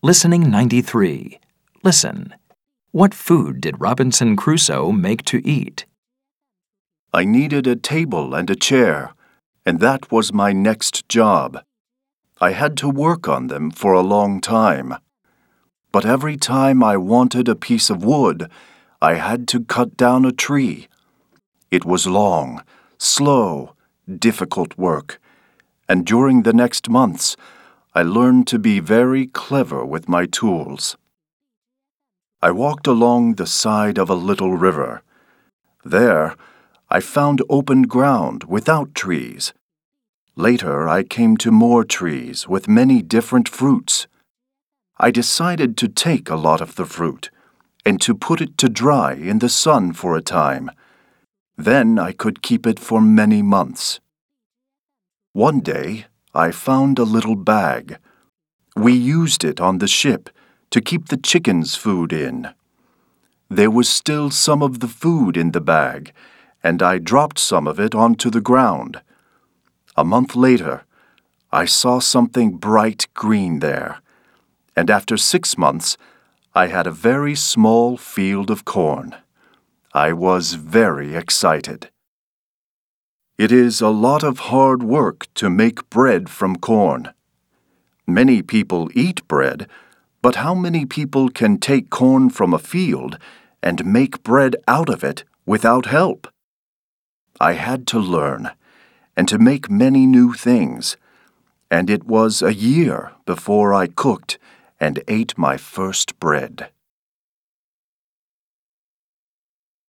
Listening 93. Listen. What food did Robinson Crusoe make to eat? I needed a table and a chair, and that was my next job. I had to work on them for a long time. But every time I wanted a piece of wood, I had to cut down a tree. It was long, slow, difficult work, and during the next months, I learned to be very clever with my tools. I walked along the side of a little river. There, I found open ground without trees. Later, I came to more trees with many different fruits. I decided to take a lot of the fruit and to put it to dry in the sun for a time. Then I could keep it for many months. One day, I found a little bag. We used it on the ship to keep the chickens' food in. There was still some of the food in the bag, and I dropped some of it onto the ground. A month later, I saw something bright green there, and after six months, I had a very small field of corn. I was very excited. It is a lot of hard work to make bread from corn. Many people eat bread, but how many people can take corn from a field and make bread out of it without help? I had to learn and to make many new things, and it was a year before I cooked and ate my first bread.